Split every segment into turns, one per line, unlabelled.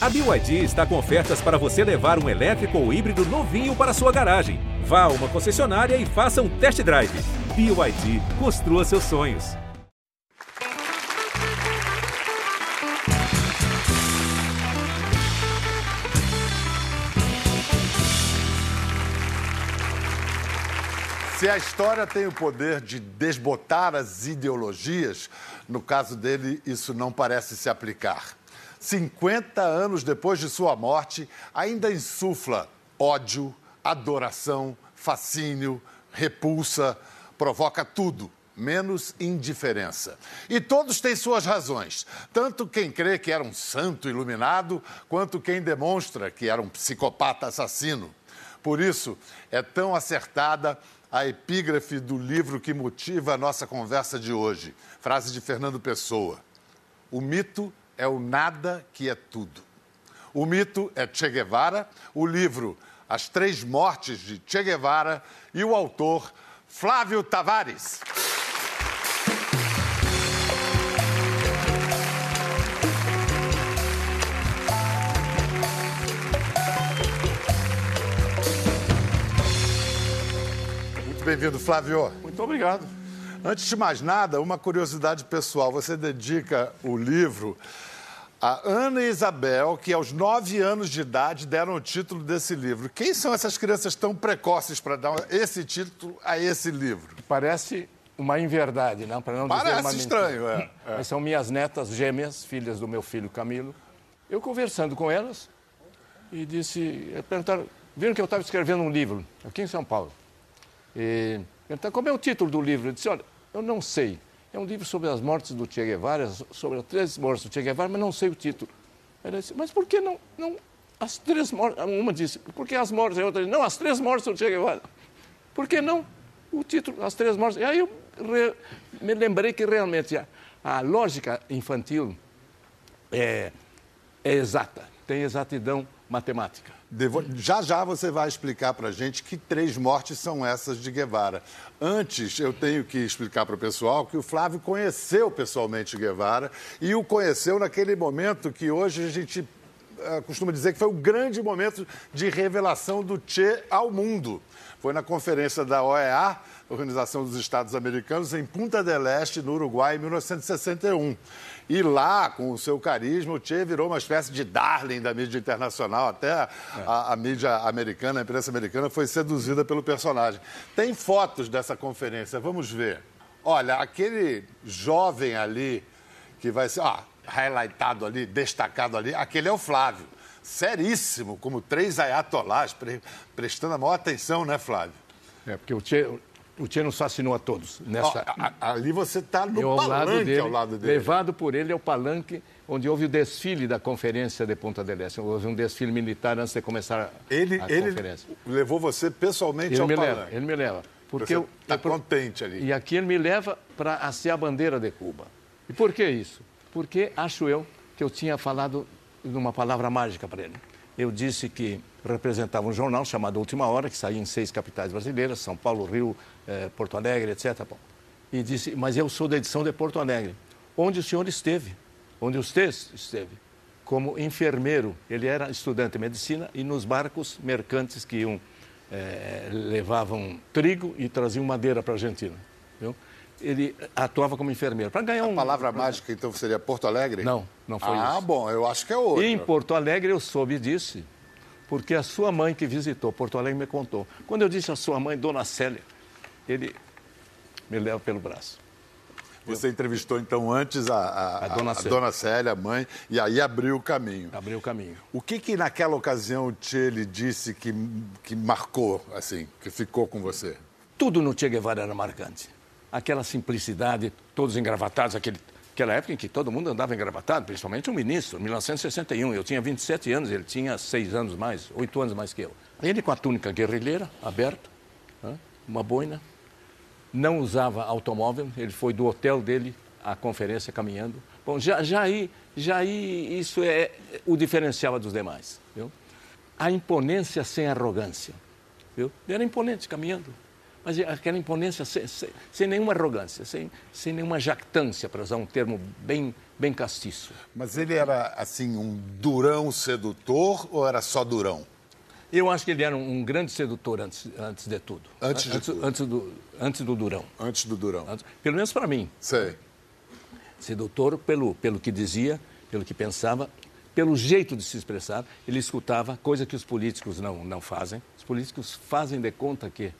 A BYD está com ofertas para você levar um elétrico ou híbrido novinho para sua garagem. Vá a uma concessionária e faça um test drive. BYD, construa seus sonhos.
Se a história tem o poder de desbotar as ideologias, no caso dele, isso não parece se aplicar. 50 anos depois de sua morte, ainda insufla ódio, adoração, fascínio, repulsa, provoca tudo menos indiferença. E todos têm suas razões, tanto quem crê que era um santo iluminado, quanto quem demonstra que era um psicopata assassino. Por isso, é tão acertada a epígrafe do livro que motiva a nossa conversa de hoje. Frase de Fernando Pessoa. O mito é o nada que é tudo. O mito é Che Guevara, o livro As Três Mortes de Che Guevara e o autor Flávio Tavares. bem-vindo, Flávio.
Muito obrigado.
Antes de mais nada, uma curiosidade pessoal. Você dedica o livro a Ana e Isabel, que aos nove anos de idade deram o título desse livro. Quem são essas crianças tão precoces para dar esse título a esse livro?
Parece uma inverdade, não? Para não
Parece
dizer uma
estranho, é,
é. Mas são minhas netas gêmeas, filhas do meu filho Camilo. Eu conversando com elas e disse, perguntaram, viram que eu estava escrevendo um livro aqui em São Paulo. E, então, como é o título do livro? Eu disse, olha, eu não sei. É um livro sobre as mortes do Che Guevara, sobre as três mortes do Che Guevara, mas não sei o título. Ela disse, mas por que não, não as três mortes? Uma disse, por que as mortes? A outra disse, não, as três mortes do Che Guevara. Por que não o título, as três mortes? E aí eu re, me lembrei que realmente a, a lógica infantil é, é exata, tem exatidão matemática.
Devo... Já já você vai explicar para a gente que três mortes são essas de Guevara. Antes, eu tenho que explicar para o pessoal que o Flávio conheceu pessoalmente Guevara e o conheceu naquele momento que hoje a gente uh, costuma dizer que foi o grande momento de revelação do Che ao mundo. Foi na conferência da OEA, Organização dos Estados Americanos, em Punta del Este, no Uruguai, em 1961. E lá, com o seu carisma, o Che virou uma espécie de darling da mídia internacional. Até a, a, mídia americana, a imprensa americana, foi seduzida pelo personagem. Tem fotos dessa conferência, vamos ver. Olha, aquele jovem ali, que vai ser ah, highlightado ali, destacado ali, aquele é o Flávio. Seríssimo, como três ayatolás, pre, prestando a maior atenção, né, Flávio?
É, porque o Che, o Tchê nos fascinou a todos. Nessa...
Oh, ali você está no eu, palanque
lado dele,
ao lado dele.
Levado por ele ao palanque onde houve o desfile da conferência de Ponta del Este. Houve um desfile militar antes de começar
ele,
a
ele
conferência.
levou você pessoalmente
ele
ao
me
palanque?
Leva, ele me leva. Porque
você está contente ali.
E aqui ele me leva para hastear a bandeira de Cuba. E por que isso? Porque acho eu que eu tinha falado de uma palavra mágica para ele. Eu disse que representava um jornal chamado Última Hora, que saía em seis capitais brasileiras, São Paulo, Rio, eh, Porto Alegre, etc. Bom, e disse, mas eu sou da edição de Porto Alegre, onde o senhor esteve, onde você esteve, como enfermeiro. Ele era estudante de medicina e nos barcos mercantes que iam, eh, levavam trigo e traziam madeira para a Argentina. Viu? Ele atuava como enfermeiro. Para ganhar um.
A palavra mágica, então, seria Porto Alegre?
Não, não foi
ah,
isso.
Ah, bom, eu acho que é outro.
Em Porto Alegre eu soube disso porque a sua mãe que visitou Porto Alegre me contou. Quando eu disse a sua mãe, Dona Célia, ele me leva pelo braço.
Você entrevistou então antes a, a, a, dona, a Célia. dona, Célia. a mãe, e aí abriu o caminho.
Abriu o caminho.
O que que naquela ocasião o Che lhe disse que, que marcou, assim, que ficou com você?
Tudo no Che Guevara era marcante. Aquela simplicidade, todos engravatados, aquele aquela época em que todo mundo andava engravatado, principalmente o ministro, 1961. Eu tinha 27 anos, ele tinha 6 anos mais, 8 anos mais que eu. Ele com a túnica guerrilheira, aberta, uma boina, não usava automóvel, ele foi do hotel dele à conferência caminhando. Bom, já, já, aí, já aí isso é o diferencial dos demais. Viu? A imponência sem arrogância. Viu? Ele era imponente caminhando mas aquela imponência sem, sem, sem nenhuma arrogância, sem, sem nenhuma jactância, para usar um termo bem bem castiço.
Mas ele era, assim, um durão sedutor ou era só durão?
Eu acho que ele era um, grande sedutor antes, antes de tudo.
Antes de
antes,
tudo.
Antes do, antes do Durão.
Antes do durão.
Antes- pelo menos para mim.
Sei.
Sedutor pelo, pelo que dizia, pelo que pensava, pelo jeito de se expressar. Ele escutava, coisa que os políticos não, não fazem. Os políticos fazem de conta que,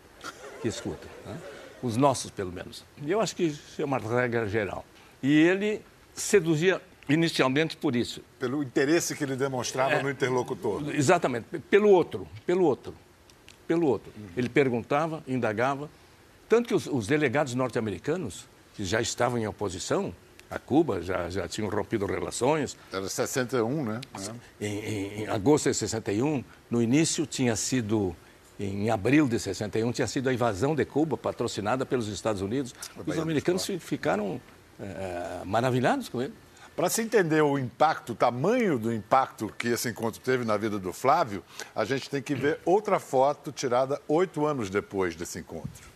que escutam. né? Os nossos, pelo menos. E eu acho que isso é uma regra geral. E ele seduzia inicialmente por isso.
Pelo interesse que ele demonstrava
É.
no interlocutor.
Exatamente, pelo outro, pelo outro, pelo outro. Ele perguntava, indagava, tanto que os, os delegados norte-americanos, que já estavam em oposição a Cuba, já, já tinham rompido relações,
Era 61, né?
em, em- em agosto de 61, no início tinha sido, em abril de 61, tinha sido a invasão de Cuba, patrocinada pelos Estados Unidos. Os americanos fi- ficaram eh, maravilhados com ele.
Para se entender o impacto, o tamanho do impacto que esse encontro teve na vida do Flávio, a gente tem que ver outra foto tirada oito anos depois desse encontro.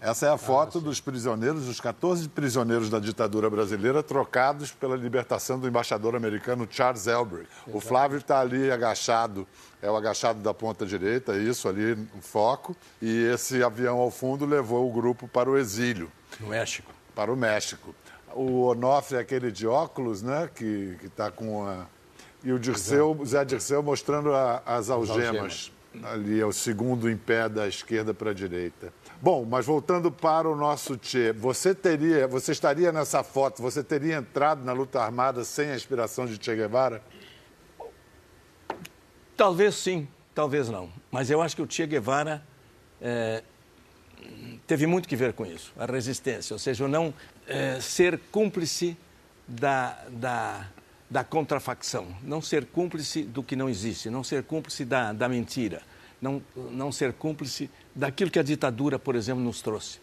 Essa é a foto dos prisioneiros, dos 14 prisioneiros da ditadura brasileira, trocados pela libertação do embaixador americano Charles Elbury. O Flávio está ali agachado, é o agachado da ponta direita, isso ali no foco, e esse avião ao fundo levou o grupo para o exílio
No México.
para o México. O Onofre é aquele de óculos, né? Que está com a. E o Dirceu, o Zé Dirceu mostrando a- as algemas. Ali é o segundo em pé da esquerda para a direita. Bom, mas voltando para o nosso Tchê, você teria, você estaria nessa foto, você teria entrado na luta armada sem a inspiração de Che Guevara?
Talvez sim, talvez não. Mas eu acho que o Che Guevara eh, teve muito que ver com isso, a resistência, ou seja, o não eh, ser cúmplice da, da, da contrafacção, não ser cúmplice do que não existe, não ser cúmplice da, da mentira, não, não ser cúmplice daquilo que a ditadura, por exemplo, nos trouxe.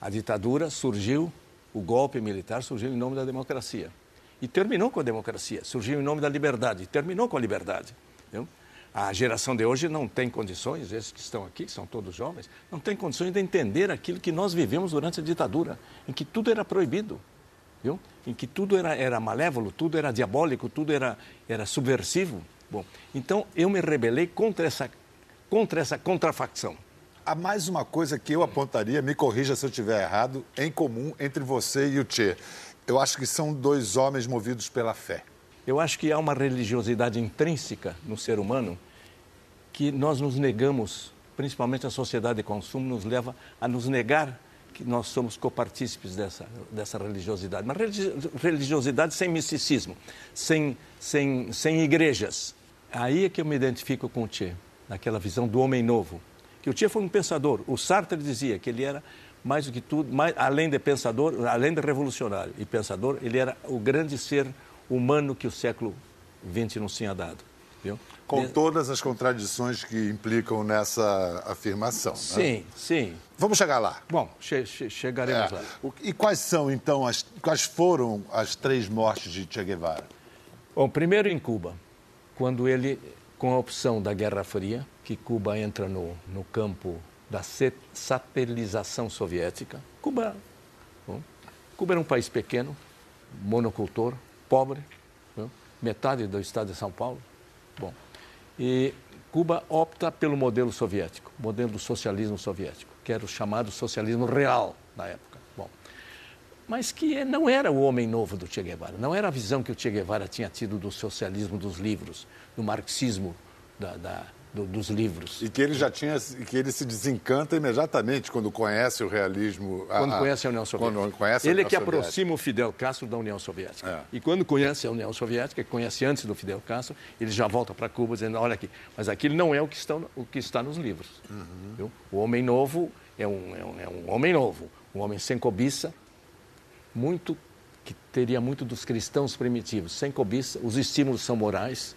A ditadura surgiu, o golpe militar surgiu em nome da democracia. E terminou com a democracia, surgiu em nome da liberdade, terminou com a liberdade. Entendeu? A geração de hoje não tem condições, esses que estão aqui, que são todos jovens, não tem condições de entender aquilo que nós vivemos durante a ditadura, em que tudo era proibido, viu? em que tudo era, era malévolo, tudo era diabólico, tudo era, era subversivo. Bom, então eu me rebelei contra essa, contra essa contrafacção.
Há mais uma coisa que eu apontaria, me corrija se eu estiver errado, em comum entre você e o Che. Eu acho que são dois homens movidos pela fé.
Eu acho que há uma religiosidade intrínseca no ser humano que nós nos negamos, principalmente a sociedade de consumo, nos leva a nos negar que nós somos copartícipes dessa, dessa religiosidade. Mas religi- religiosidade sem misticismo, sem, sem, sem igrejas. Aí é que eu me identifico com o Che, naquela visão do homem novo. Que o Che foi um pensador. O Sartre dizia que ele era mais do que tudo, mais, além de pensador, além de revolucionário e pensador, ele era o grande ser humano que o século XX nos tinha dado. Viu?
Com todas as contradições que implicam nessa afirmação. né?
Sim, sim.
Vamos chegar lá.
Bom, che- che- chegaremos
É.
lá.
E quais são, então, as, quais foram as três mortes de Che Guevara?
Bom, primeiro em Cuba, quando ele, com a opção da Guerra Fria, que Cuba entra no, no campo da satelização soviética. Cuba, bom, Cuba era um país pequeno, monocultor, pobre, né, metade do estado de São Paulo. Bom, e Cuba opta pelo modelo soviético, modelo do socialismo soviético, que era o chamado socialismo real na época. Bom, mas que não era o homem novo do Che Guevara, não era a visão que o Che Guevara tinha tido do socialismo dos livros, do marxismo da- da- do- dos livros.
E que ele já tinha, e que ele se desencanta imediatamente quando conhece o realismo.
Quando conhece a União Soviética.
Quando conhece a
Ele é que
Soviética.
aproxima o Fidel Castro da União Soviética.
É.
E quando conhece a União Soviética, que conhece antes do Fidel Castro, ele já volta para Cuba dizendo, olha aqui, mas aquilo não é o que, estão, o que está nos livros.
Uhum.
O homem novo é um, é, um, é um homem novo, um homem sem cobiça, muito que teria muito dos cristãos primitivos, sem cobiça, os estímulos são morais.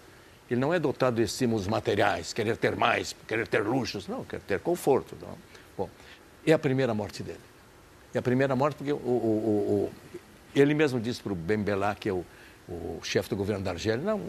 Ele não é dotado de estímulos materiais, querer ter mais, querer ter luxos, não, quer ter conforto. Não. Bom, é a primeira morte dele. É a primeira morte porque o, o- o- ele mesmo disse para o Bembelá, que é o, o chefe do governo da Argélia, não,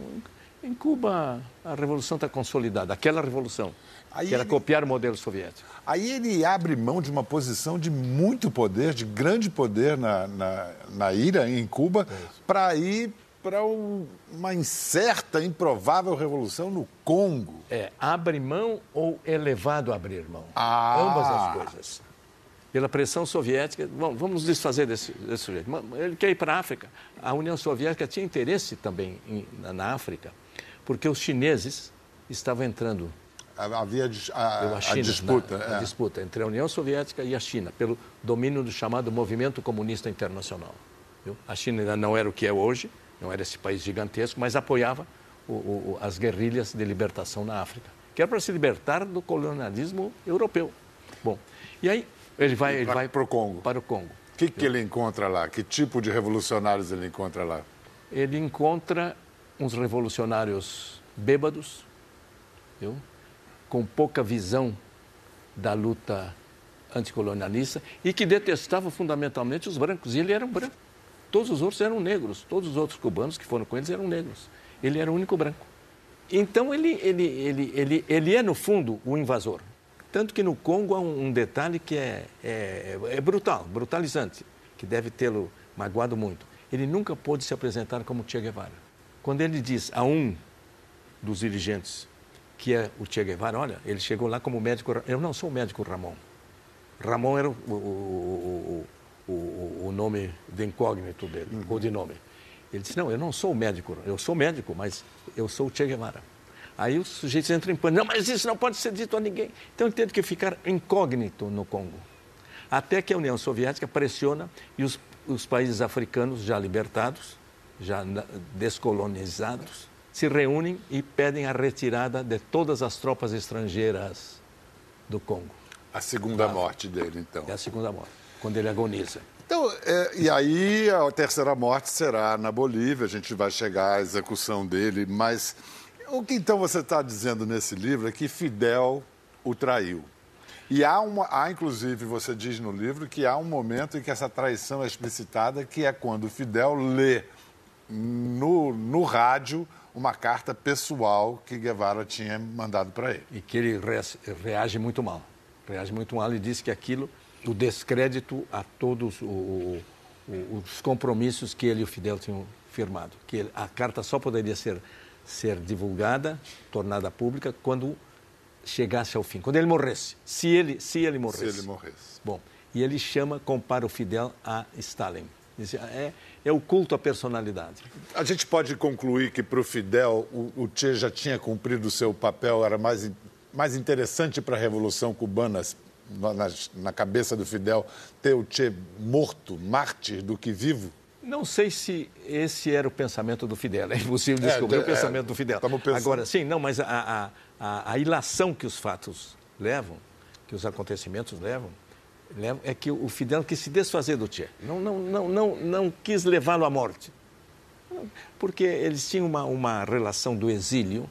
Em Cuba, a revolução está consolidada, aquela revolução,
Aí
que era
ele-
copiar o modelo soviético.
Aí ele abre mão de uma posição de muito poder, de grande poder na, na, na ira, em Cuba, para ir para uma incerta, improvável revolução no Congo.
É, abre mão ou é levado a abrir mão?
Ah.
Ambas as coisas. Pela pressão soviética, bom, vamos desfazer desse, desse sujeito. Ele quer ir para a África. A União Soviética tinha interesse também em- na, na África, porque os chineses estavam entrando
Havia a, a
China,
disputa.
na- a
é.
disputa entre a União Soviética e a China, pelo domínio do chamado Movimento Comunista Internacional. viu? A China ainda não era o que é hoje, não era esse país gigantesco, mas apoiava o- o- o- as guerrilhas de libertação na África, que era para se libertar do colonialismo europeu. Bom, e aí ele vai, ele
pra-
vai
pro Congo.
Para o Congo.
O que, que ele encontra lá? Que tipo de revolucionários ele encontra lá?
ele encontra uns revolucionários bêbados, viu? com pouca visão da luta anticolonialista e que detestavam fundamentalmente os brancos. E ele era um branco. Todos os outros eram negros. Todos os outros cubanos que foram com eles eram negros. Ele era o único branco. Então ele, ele, ele, ele, ele é, no fundo, o invasor. Tanto que no Congo há um, detalhe que é, é, é brutal, brutalizante, que deve tê-lo magoado muito. Ele nunca pôde se apresentar como Che Guevara. Quando ele diz a um dos dirigentes que é o Che Guevara, olha, ele chegou lá como médico, eu não sou o médico Ramon. Ramon era o, o, o, o, o nome de incógnito dele, o codinome. Ele disse, não, eu não sou médico, eu sou médico, mas eu sou o Che Guevara. Aí os sujeitos entram em pânico, não, mas isso não pode ser dito a ninguém. Então ele teve que ficar incógnito no Congo. Até que a União Soviética pressiona e os, os países africanos já libertados, já descolonizados, se reúnem e pedem a retirada de todas as tropas estrangeiras do Congo.
A segunda morte dele, então.
É a segunda morte, quando ele agoniza.
Então, é, e aí a terceira morte será na Bolívia, a gente vai chegar à execução dele, mas o que então você está dizendo nesse livro é que Fidel o traiu. E há, uma, há, inclusive, você diz no livro que há um momento em que essa traição é explicitada, que é quando Fidel lê no, no rádio uma carta pessoal que Guevara tinha mandado para ele.
E que ele rea- reage muito mal. Reage muito mal e diz que aquilo, o descrédito a todos o- o- os compromissos que ele e o Fidel tinham firmado. Que ele- a carta só poderia ser, ser divulgada, tornada pública, quando chegasse ao fim, quando ele morresse. Se ele, se ele
Se
morresse.
ele morresse.
Bom, e ele chama, compara o Fidel a Stalin. É, é o culto à personalidade.
A gente pode concluir que para o Fidel o, o Che já tinha cumprido o seu papel, era mais, mais interessante para a Revolução Cubana, na, na- cabeça do Fidel, ter o Che morto, mártir, do que vivo?
Não sei se esse era o pensamento do Fidel. É impossível
É,
descobrir
é,
o pensamento do Fidel.
estamos pensando.
Agora, sim, não, mas a, a, a, a ilação que os fatos levam, que os acontecimentos levam, levam é que o Fidel quis se desfazer do Che. Não, não, não, não, não quis levá-lo à morte. Porque eles tinham uma, uma relação do exílio,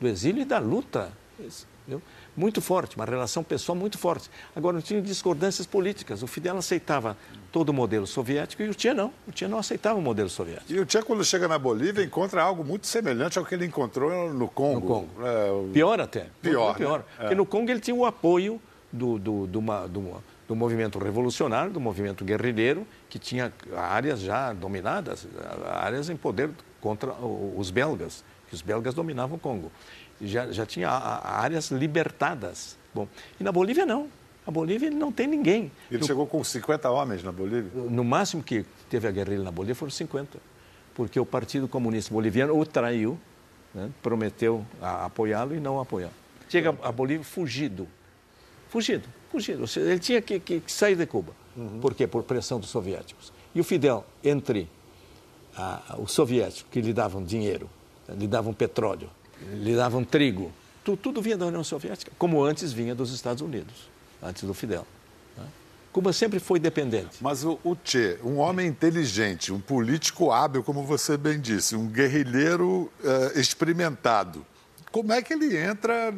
do exílio e da luta, entendeu? Muito forte, uma relação pessoal muito forte. Agora, não tinha discordâncias políticas. O Fidel aceitava todo o modelo soviético e o Che não. O Che não aceitava o modelo soviético.
E o Che, quando chega na Bolívia, encontra algo muito semelhante ao que ele encontrou no Congo.
No Congo.
É, o-
Pior até.
Pior,
pior.
né?
Porque no Congo ele tinha o apoio do, do, do, uma- do- do movimento revolucionário, do movimento guerrilheiro, que tinha áreas já dominadas, áreas em poder contra os belgas, que os belgas dominavam o Congo. Já, já tinha áreas libertadas. Bom, e na Bolívia não. A Bolívia ele não tem ninguém.
Ele
No-
chegou com 50 homens na Bolívia.
no máximo que teve a guerrilha na Bolívia foram 50, porque o Partido Comunista Boliviano o traiu, né, prometeu apoiá-lo e não apoiou. Chega a Bolívia fugido, fugido, fugido. Seja, ele tinha que, que- que sair de Cuba. Por quê? Por pressão dos soviéticos. E o Fidel, entre ah, os soviéticos, que lhe davam dinheiro, lhe davam petróleo, lhe davam trigo, tu- tudo vinha da União Soviética, como antes vinha dos Estados Unidos, antes do Fidel. né? Cuba sempre foi dependente.
Mas o, o Che, um homem inteligente, um político hábil, como você bem disse, um guerrilheiro eh, experimentado, como é que ele entra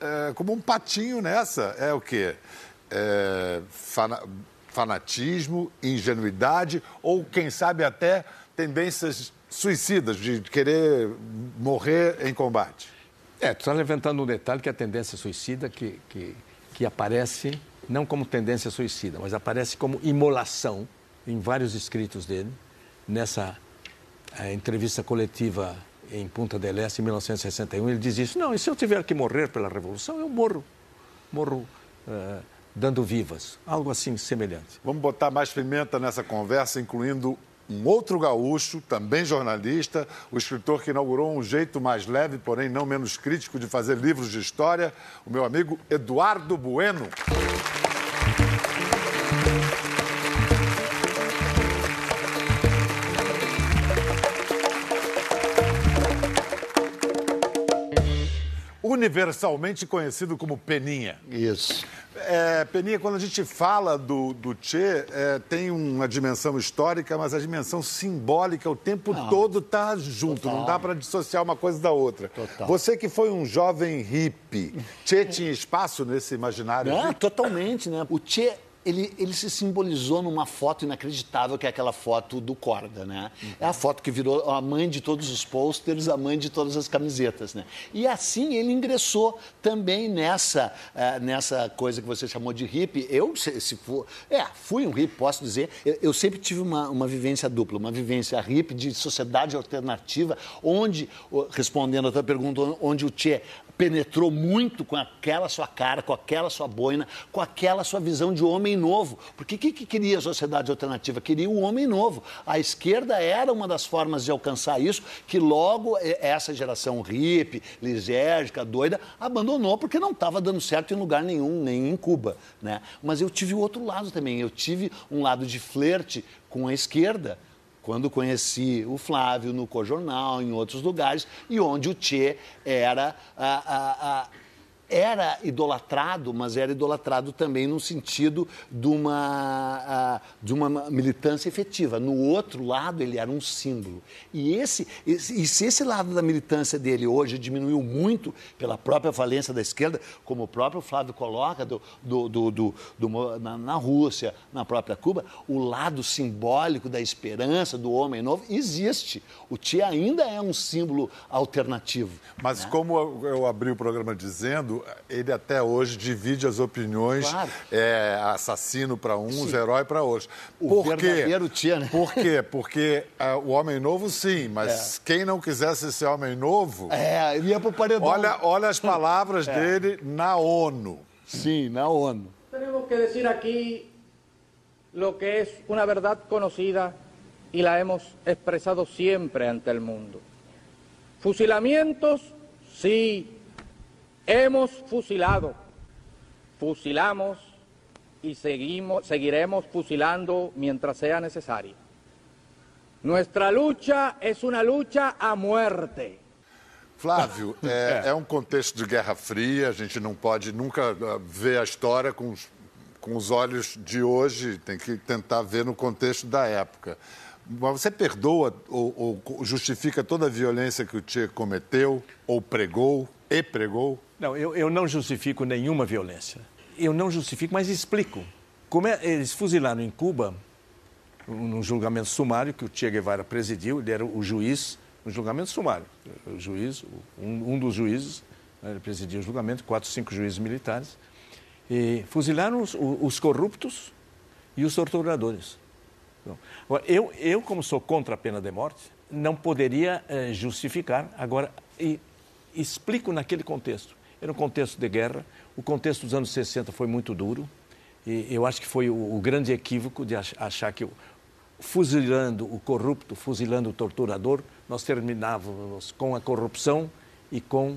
eh, como um patinho nessa? É o quê? É, fana- fanatismo, ingenuidade ou, quem sabe, até tendências suicidas, de querer morrer em combate.
É, tu está levantando um detalhe que é a tendência suicida que, que, que aparece não como tendência suicida, mas aparece como imolação em vários escritos dele, nessa é, entrevista coletiva em Punta del Este, em 1961, ele diz isso, não, e se eu tiver que morrer pela Revolução, eu morro, morro uh, dando vivas, algo assim semelhante.
Vamos botar mais pimenta nessa conversa, incluindo um outro gaúcho, também jornalista, o escritor que inaugurou um jeito mais leve, porém não menos crítico de fazer livros de história, o meu amigo Eduardo Bueno. universalmente conhecido como Peninha.
Isso.
É, Peninha, quando a gente fala do, do Che, é, tem uma dimensão histórica, mas a dimensão simbólica o tempo não. todo está junto, Total. não dá para dissociar uma coisa da outra. Total. Você que foi um jovem hippie, Che tinha espaço nesse imaginário?
Não, totalmente, né? O Che ele, ele se simbolizou numa foto inacreditável, que é aquela foto do Corda, né? Uhum. É a foto que virou a mãe de todos os posters, a mãe de todas as camisetas, né? E assim ele ingressou também nessa, uh, nessa coisa que você chamou de hippie. Eu, se, se for, é, fui um hippie, posso dizer. Eu, eu, sempre tive uma, uma vivência dupla, uma vivência hippie de sociedade alternativa, onde, respondendo a tua pergunta, onde o Che penetrou muito com aquela sua cara, com aquela sua boina, com aquela sua visão de homem novo. Porque o que, que queria a sociedade alternativa? Queria um homem novo. A esquerda era uma das formas de alcançar isso, que logo essa geração hippie, lisérgica, doida, abandonou porque não estava dando certo em lugar nenhum, nem em Cuba. Né? Mas eu tive o outro lado também. Eu tive um lado de flerte com a esquerda quando conheci o Flávio no Cojornal, em outros lugares, e onde o Tchê era a, a, a era idolatrado, mas era idolatrado também no sentido de uma, de uma militância efetiva. No outro lado, ele era um símbolo. E, esse, esse, e se esse lado da militância dele hoje diminuiu muito pela própria falência da esquerda, como o próprio Flávio coloca do, do, do, do, do na, na, Rússia, na própria Cuba, o lado simbólico da esperança, do homem novo, existe. O Tia ainda é um símbolo alternativo.
Mas né? como eu abri o programa dizendo, ele até hoje divide as opiniões, claro. é, assassino para uns, sim. herói para outros.
O Por verdadeiro quê? Tia, né?
Por quê? Porque é, o homem novo, sim, mas é. quem não quisesse ser homem novo...
É, ia para o paredão.
Olha, olha as palavras é. dele na ONU.
Sim, na ONU.
Temos que dizer aqui lo que é uma verdade conhecida e la hemos expresado sempre ante el mundo. Fusilamientos, sí, Hemos fusilado, fusilamos y seguimos, seguiremos fusilando mientras sea necesario. Nuestra lucha es una lucha a muerte.
Flávio, é, é, um contexto de Guerra Fria, a gente não pode nunca ah, ver a história com os, com os olhos de hoje, tem que tentar ver no contexto da época. Mas você perdoa ou, ou justifica toda a violência que o Che cometeu, ou pregou, e pregou?
Não, eu, eu não justifico nenhuma violência. Eu não justifico, mas explico. Como é, eles fuzilaram em Cuba, num julgamento sumário que o Che Guevara presidiu, ele era o juiz, um julgamento sumário. O juiz, um, um dos juízes, né, ele presidia o julgamento, quatro, cinco juízes militares, e fuzilaram os, os corruptos e os torturadores. eu, eu, como sou contra a pena de morte, não poderia eh, justificar. Agora, e, explico naquele contexto. Era um contexto de guerra. O contexto dos anos 60 foi muito duro. E eu acho que foi o, o grande equívoco de achar que fuzilando o corrupto, fuzilando o torturador, nós terminávamos com a corrupção e com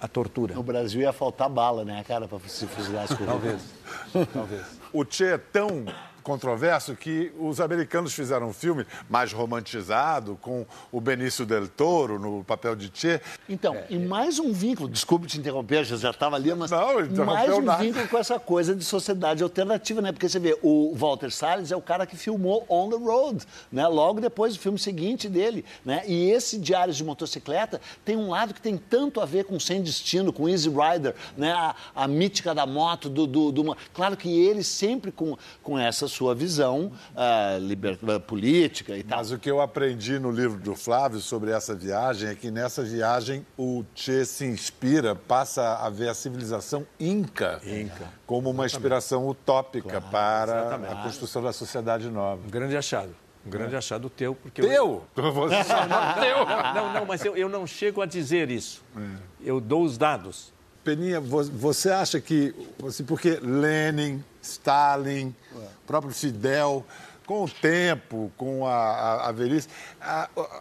a tortura.
No Brasil ia faltar bala, né, cara, para se fuzilar as corruptos.
Talvez. Talvez.
O Che é tão controverso que os americanos fizeram um filme mais romantizado, com o Benício Del Toro no papel de Che.
Então, é, e mais um vínculo, desculpe te interromper, já estava ali, mas Não, mais um nada. vínculo com essa coisa de sociedade alternativa, né? Porque você vê, o Walter Salles é o cara que filmou On the Road, né? Logo depois do filme seguinte dele, né? E esse Diários de Motocicleta tem um lado que tem tanto a ver com Sem Destino, com Easy Rider, né? A, a mítica da moto, do, do, do... Claro que ele sempre com, com essas sua visão uh, liber... política e tal.
Mas o que eu aprendi no livro do Flávio sobre essa viagem é que nessa viagem o Che se inspira, passa a ver a civilização inca,
Inca.
como uma inspiração utópica para
exatamente.
a construção da sociedade nova.
Um grande achado. Um grande achado teu, porque
Teu? Você chama teu?
Não, não, mas eu, eu não chego a dizer isso. Eu dou os dados.
Peninha, vo- você acha que, assim, porque Lenin, Stalin, próprio Fidel, com o tempo, com a, a, a velhice, a, a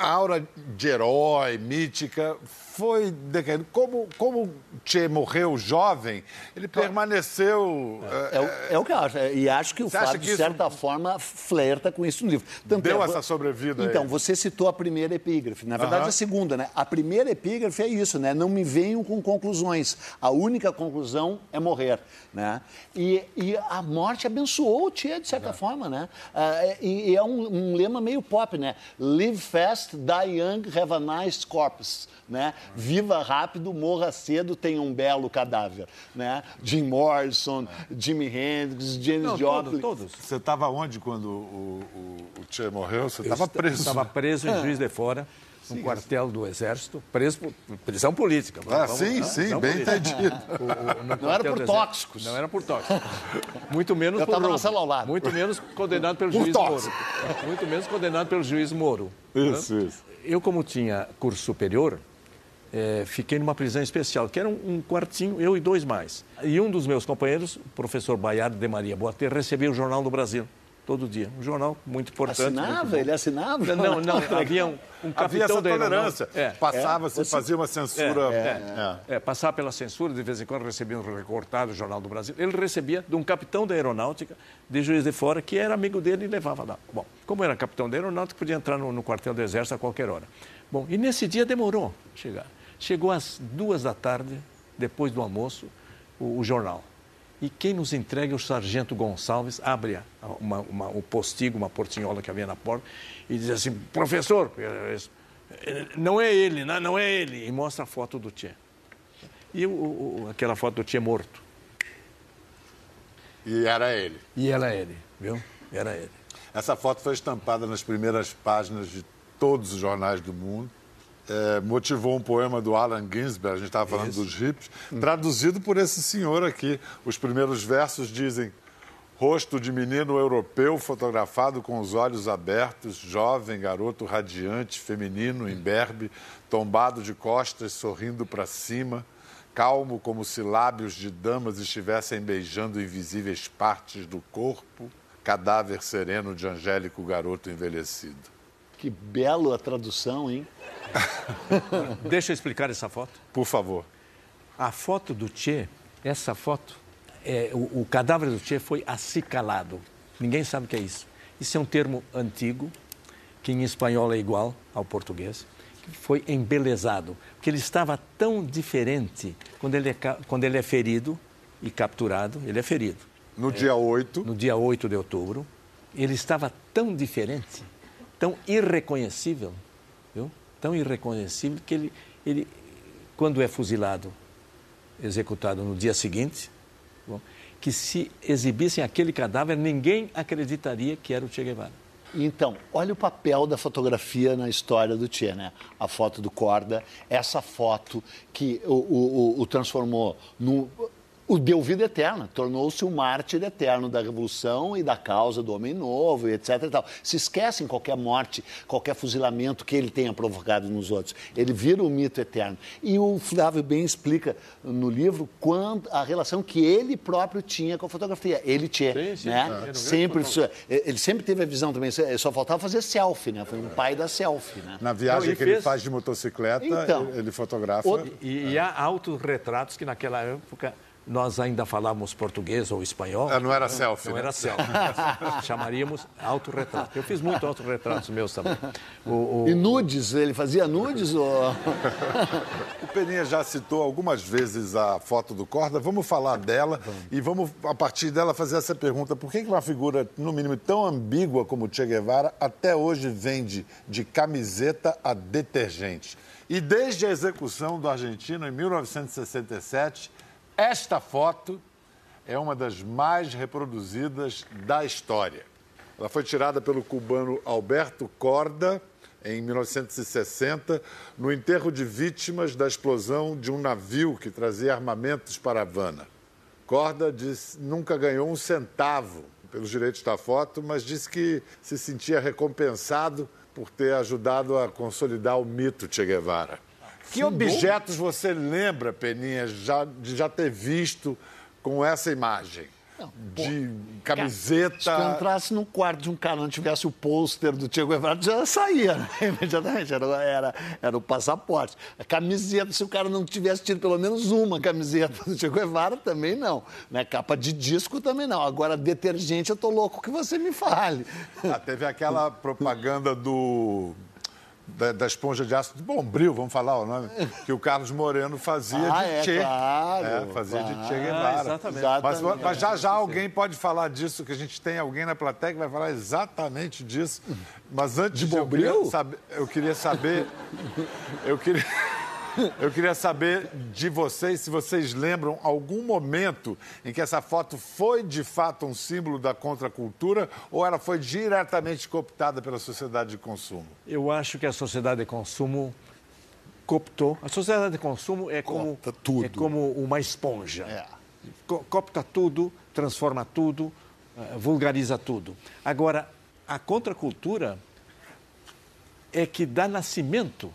aura de herói, mítica, foi decaindo. Como, como Che morreu jovem, ele permaneceu... eh,
É, o- é o que eu acho. E acho que o
que
de
isso-
certa forma, flerta com isso no livro. Tanto
Deu
é-
essa sobrevida a
Então,
ele.
você citou a primeira epígrafe. Na verdade, a segunda, né? A primeira epígrafe é isso, né? Não me venham com conclusões. A única conclusão é morrer, né? E, e a morte abençoou o Tia, de certa forma, né? É- e, e é um, um lema meio pop, né? Live fast, die young, have a nice corpse, né? Viva rápido, morra cedo, tenha um belo cadáver, né? Jim Morrison, Jimi Hendrix, James
Não,
Joplin.
todos, todos.
Você estava onde quando o, o, o morreu? Você estava preso.
Estava preso em Juiz de Fora, no quartel do Exército, preso por prisão política.
Ah,
Vamos-
sim,
não,
sim, bem
política.
entendido.
O- o- no
era por tóxicos.
Não era por tóxicos. Muito menos
Eu
por
cela ao lado.
Muito menos condenado pelo
Por
juiz
tóxico.
Moro. Muito menos condenado pelo juiz Moro.
Isso,
né?
isso.
Eu, como tinha curso superior, eh, fiquei numa prisão especial, que era um, um quartinho, eu e dois mais. E um dos meus companheiros, o professor Baiardo de Maria Boatê, recebia o Jornal do Brasil, todo dia. Um jornal muito importante. muito
Assinava?
bom.
Ele assinava?
Não, não, havia um, um capitão
Havia essa tolerância.
É.
Passava-se, fazia uma censura.
É, é. É, passar pela censura, de vez em quando recebia um recortado do Jornal do Brasil. Ele recebia de um capitão da aeronáutica de Juiz de Fora, que era amigo dele e levava lá. Bom, como era capitão da aeronáutica, podia entrar no, no quartel do Exército a qualquer hora. Bom, e nesse dia demorou a chegar. Chegou às duas da tarde, depois do almoço, o, o jornal. E quem nos entrega é o sargento Gonçalves, abre uma, uma, o postigo, uma portinhola que havia na porta, e diz assim, professor, não é ele, não, é ele, e mostra a foto do Tchê. E o- o- aquela foto do Tchê morto.
E era ele.
E era ele, viu? Era ele.
Essa foto foi estampada nas primeiras páginas de todos os jornais do mundo. É, motivou um poema do Allen Ginsberg, a gente estava falando
Isso.
dos hippies, traduzido por esse senhor aqui. Os primeiros versos dizem: Rosto de menino europeu fotografado com os olhos abertos, jovem, garoto radiante, feminino, imberbe, tombado de costas, sorrindo para cima, calmo como se lábios de damas estivessem beijando invisíveis partes do corpo, cadáver sereno de angélico garoto envelhecido.
Que bela tradução, hein?
Deixa eu explicar essa foto.
Por favor.
A foto do Tchê, essa foto, é, o, o cadáver do Tchê foi acicalado. Ninguém sabe o que é isso. Isso é um termo antigo, que em espanhol é igual ao português, que foi embelezado. Porque ele estava tão diferente quando ele é, quando ele é ferido e capturado, ele é ferido.
No dia 8,
no dia 8 de outubro, ele estava tão diferente, tão irreconhecível, viu? tão irreconhecível que ele, ele, quando é fuzilado, executado no dia seguinte, bom, que se exibissem aquele cadáver, ninguém acreditaria que era o Che Guevara.
Então, olha o papel da fotografia na história do Che, né? A foto do Corda, essa foto que o, o- o- transformou no. O deu vida eterna, tornou-se um mártir eterno da revolução e da causa do homem novo, e etc. E tal. Se esquecem qualquer morte, qualquer fuzilamento que ele tenha provocado nos outros. Ele vira o mito eterno. E o Flávio bem explica no livro quando, a relação que ele próprio tinha com a fotografia. Ele Che,
Sim, sim,
né?
um
Sempre isso- ele sempre teve a visão também, só faltava fazer selfie, né? Foi um pai da selfie, né?
na viagem
Não,
que ele
fez-
faz de motocicleta,
Então,
ele, ele fotografa.
o-
E, e há autorretratos que naquela época nós ainda falávamos português ou espanhol.
Ah, não era selfie,
Não
né?
era selfie. Chamaríamos autorretrato. Eu fiz muito autorretratos meus também. O, o-
E nudes, ele fazia nudes? Ou...
O Peninha já citou algumas vezes a foto do Corda. Vamos falar dela e vamos, a partir dela, fazer essa pergunta. Por que que uma figura, no mínimo, tão ambígua como Che Guevara, até hoje vende de camiseta a detergente? E desde a execução do argentino, em 1967, esta foto é uma das mais reproduzidas da história. Ela foi tirada pelo cubano Alberto Corda em 1960, no enterro de vítimas da explosão de um navio que trazia armamentos para Havana. Corda nunca ganhou um centavo pelos direitos da foto, mas disse que se sentia recompensado por ter ajudado a consolidar o mito Che Guevara. Que objetos você lembra, Peninha, já, de já ter visto com essa imagem? de camiseta.
Se eu entrasse no quarto de um cara não tivesse o pôster do Che Guevara, já saía, né? imediatamente, era, era, era o passaporte. A camiseta, se o cara não tivesse tido pelo menos uma camiseta do Che Guevara, também não. Né? Capa de disco também não. Agora, detergente, eu tô louco que você me fale.
Ah, teve aquela propaganda do da, da, esponja de ácido de Bombril, vamos falar o nome, que o Carlos Moreno fazia
ah,
de
é,
Che.
Claro,
é, fazia
claro.
de Che Guevara.
Ah, exatamente.
Mas, mas, já já alguém pode falar disso, que a gente tem alguém na plateia que vai falar exatamente disso. Mas antes
de
Bombril, eu queria saber, eu queria saber, eu queria eu queria saber de vocês se vocês lembram algum momento em que essa foto foi de fato um símbolo da contracultura ou ela foi diretamente cooptada pela sociedade de consumo.
Eu acho que a sociedade de consumo cooptou. A sociedade de consumo é como, é como uma esponja.
É.
Co- Coopta tudo, transforma tudo, eh, vulgariza tudo. Agora, a contracultura é que dá nascimento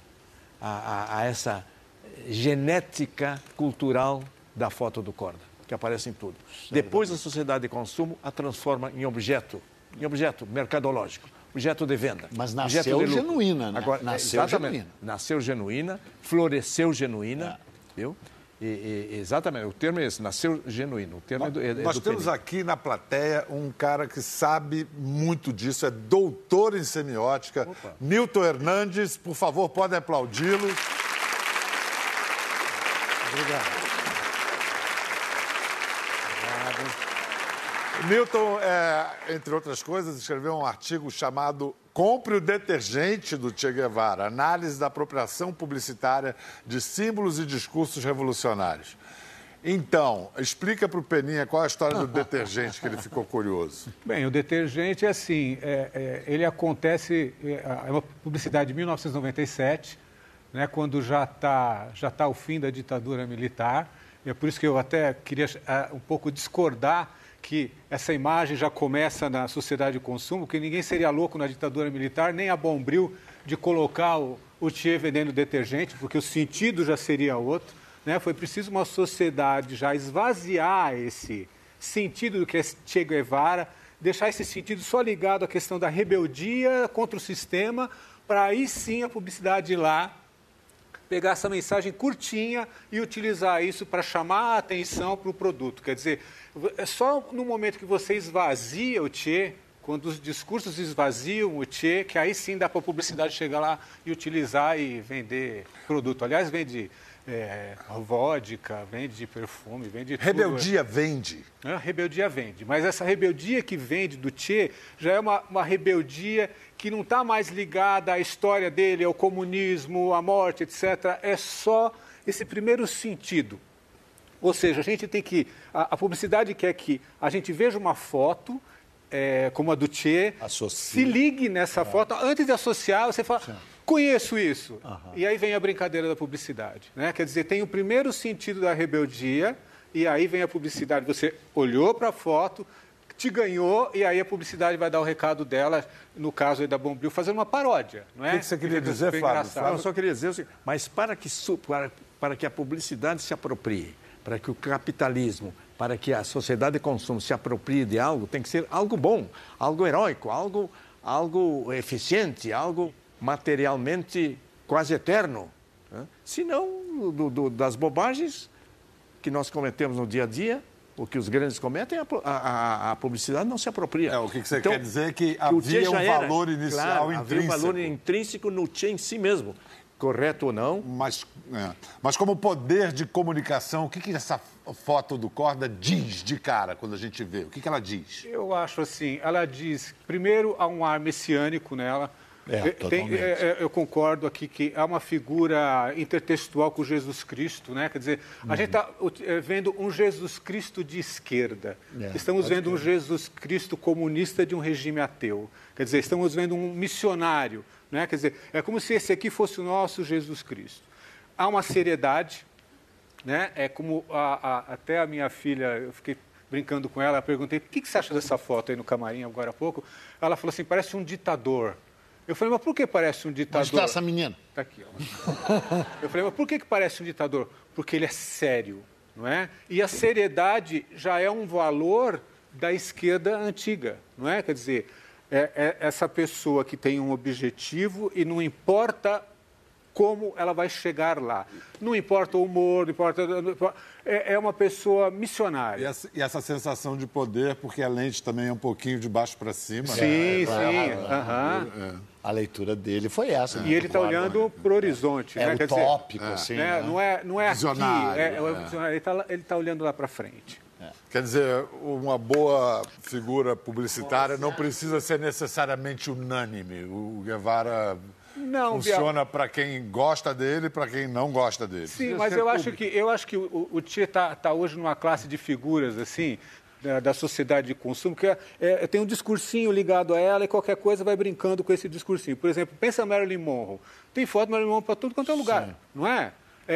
a, a- a essa genética cultural da foto do corda, que aparece em tudo. Depois a sociedade de consumo a transforma em objeto, em objeto mercadológico, objeto de venda.
Mas nasceu genuína, né?
Agora,
Nasceu
exatamente.
genuína.
Nasceu genuína, floresceu genuína,
É.
viu? E, e- exatamente, o termo é esse, nasceu genuíno. O termo é do, é, é
Nós
do
temos
Penin.
aqui na plateia um cara que sabe muito disso, é doutor em semiótica, Milton Hernandes. Por favor, podem aplaudi-lo. Obrigado. Milton, é, entre outras coisas, escreveu um artigo chamado Compre o Detergente do Che Guevara, análise da apropriação publicitária de símbolos e discursos revolucionários. Então, explica para o Peninha qual é a história do detergente que ele ficou curioso.
Bem, o detergente é assim, é, é, ele acontece, é, é uma publicidade de 1997, né, quando já está já tá o fim da ditadura militar, e é por isso que eu até queria é, um pouco discordar que essa imagem já começa na sociedade de consumo, que ninguém seria louco na ditadura militar, nem a Bombril, de colocar o, o Che vendendo detergente, porque o sentido já seria outro. Né? Foi preciso uma sociedade já esvaziar esse sentido do que é Che Guevara, deixar esse sentido só ligado à questão da rebeldia contra o sistema, para aí sim a publicidade ir lá pegar essa mensagem curtinha e utilizar isso para chamar a atenção para o produto. Quer dizer, é só no momento que você esvazia o Che, quando os discursos esvaziam o Che, que aí sim dá para a publicidade chegar lá e utilizar e vender produto. Aliás, vende é, vodka, vende perfume, vende tudo.
Rebeldia vende.
A rebeldia vende, mas essa rebeldia que vende do Che já é uma, uma rebeldia que não está mais ligada à história dele, ao comunismo, à morte, etc. É só esse primeiro sentido. Ou seja, a gente tem que. A, a publicidade quer que a gente veja uma foto, é, como a do
Associe.
se ligue nessa foto. Antes de associar, você fala. Conheço isso. E aí vem a brincadeira da publicidade. Né? Quer dizer, tem o primeiro sentido da rebeldia, e aí vem a publicidade. Você olhou para a foto, te ganhou, e aí a publicidade vai dar o recado dela, no caso aí da Bombril, fazendo uma paródia. Não é?
O que que você queria dizer, Flávio?
engraçado.
Eu só queria dizer o seguinte, mas para que, para, para que a publicidade se aproprie, para que o capitalismo, para que a sociedade de consumo se aproprie de algo, tem que ser algo bom, algo heróico, algo, algo eficiente, algo materialmente quase eterno. Né? Senão, do, do, das bobagens que nós cometemos no dia a dia, o que os grandes cometem, a, a- a- publicidade não se apropria.
É, o que que você
Então,
quer dizer é que havia um
era,
valor inicial
claro, Havia um
intrínseco.
valor intrínseco no Che em si mesmo. Correto ou não,
Mas, é. Mas como poder de comunicação, o que, que essa foto do Corda diz de cara quando a gente vê? O que, que ela diz?
Eu acho assim, ela diz, primeiro há um ar messiânico nela,
É,
Tem, é, eu concordo aqui que há uma figura intertextual com Jesus Cristo, né? Quer dizer, a
Uhum.
gente está vendo um Jesus Cristo de esquerda.
É,
estamos vendo um Jesus Cristo comunista de um regime ateu. Quer dizer, estamos vendo um missionário, né? Quer dizer, é como se esse aqui fosse o nosso Jesus Cristo. Há uma seriedade, né? É como a- a- até a minha filha, eu fiquei brincando com ela, perguntei, o que, que você acha dessa foto aí no camarim agora há pouco? Ela falou assim, parece um ditador. Eu falei, mas por que parece um
Onde
ditador?
está essa menina?
Tá aqui, ó. Eu falei, mas por que, que parece um ditador? Porque ele é sério, não é? E a seriedade já é um valor da esquerda antiga, não é? Quer dizer, é, é essa pessoa que tem um objetivo e não importa como ela vai chegar lá. Não importa o humor, não importa... não importa- É, é uma pessoa missionária.
E essa, e essa sensação de poder, porque a lente também é um pouquinho de baixo para cima.
Sim,
né?
sim. aham.
A leitura dele foi essa.
E ele está olhando para o horizonte.
É
né? Quer dizer,
utópico, assim.
né?
né?
Não é, não é aqui.
Visionário,
é- é
é.
Ele está ele tá olhando lá para frente.
Quer dizer, uma boa figura publicitária não precisa ser necessariamente unânime. O Guevara
Não,
funciona para quem gosta dele e para quem não gosta dele.
Sim, mas eu acho que eu acho que o, o Tia está tá hoje numa classe de figuras assim da, da sociedade de consumo que é, é, tem um discursinho ligado a ela e qualquer coisa vai brincando com esse discursinho. Por exemplo, pensa Marilyn Monroe. Tem foto de Marilyn Monroe para tudo quanto é lugar, não é? É,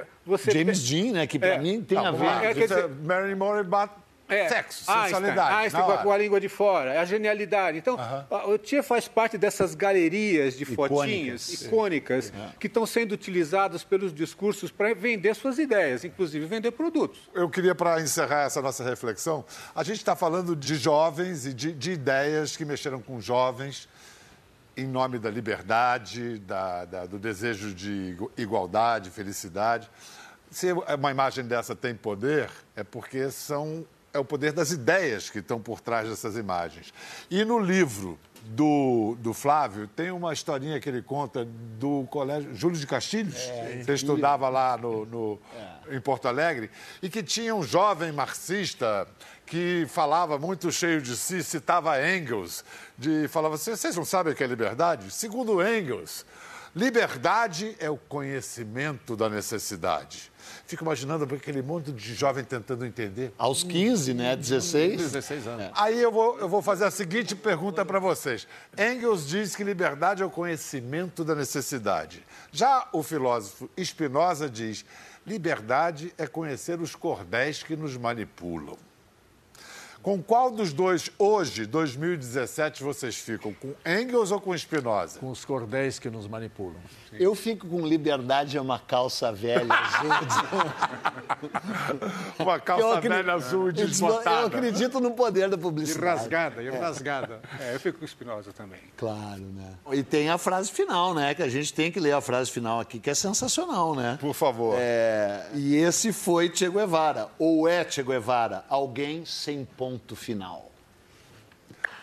é, você
James Dean, né? Que para
É.
mim tem a
Vamos
ver.
É, dizer-
Marilyn Monroe bate
É,
sexo,
Einstein,
sensualidade.
Einstein
na
com a- com a língua de fora, é a genialidade. Então, a- o Tia faz parte dessas galerias de fotinhas icônicas que estão sendo utilizadas pelos discursos para vender suas ideias, inclusive vender produtos.
Eu queria, para encerrar essa nossa reflexão, a gente está falando de jovens e de, de ideias que mexeram com jovens em nome da liberdade, da- da- do desejo de igu- igualdade, felicidade. Se uma imagem dessa tem poder, é porque são, é o poder das ideias que estão por trás dessas imagens. E no livro do, do Flávio, tem uma historinha que ele conta do colégio Júlio de Castilhos, você estudava lá no, no- em Porto Alegre, e que tinha um jovem marxista que falava muito cheio de si, citava Engels, de, falava assim, vocês não sabem o que é liberdade? Segundo Engels, liberdade é o conhecimento da necessidade. Fico imaginando aquele monte de jovem tentando entender.
Aos 15, né? 16.
16 anos.
Aí eu vou, eu vou fazer a seguinte pergunta para vocês. Engels diz que liberdade é o conhecimento da necessidade. Já o filósofo Spinoza diz: liberdade é conhecer os cordéis que nos manipulam. Com qual dos dois, hoje, 2017, vocês ficam? Com Engels ou com Spinoza?
Com os cordéis que nos manipulam.
Eu fico com liberdade é uma calça velha, gente.
Uma calça
Eu
velha azul
Eu
desbotada.
acredito no poder da
E
publicidade.
rasgada, e rasgada. É, eu fico com Espinosa também.
Claro, né? E tem a frase final, né? Que a gente tem que ler a frase final aqui, que é sensacional, né?
Por favor.
É, e esse foi Che Guevara, ou é Che Guevara, alguém sem ponto final.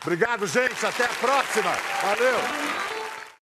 Obrigado, gente. Até a próxima. Valeu.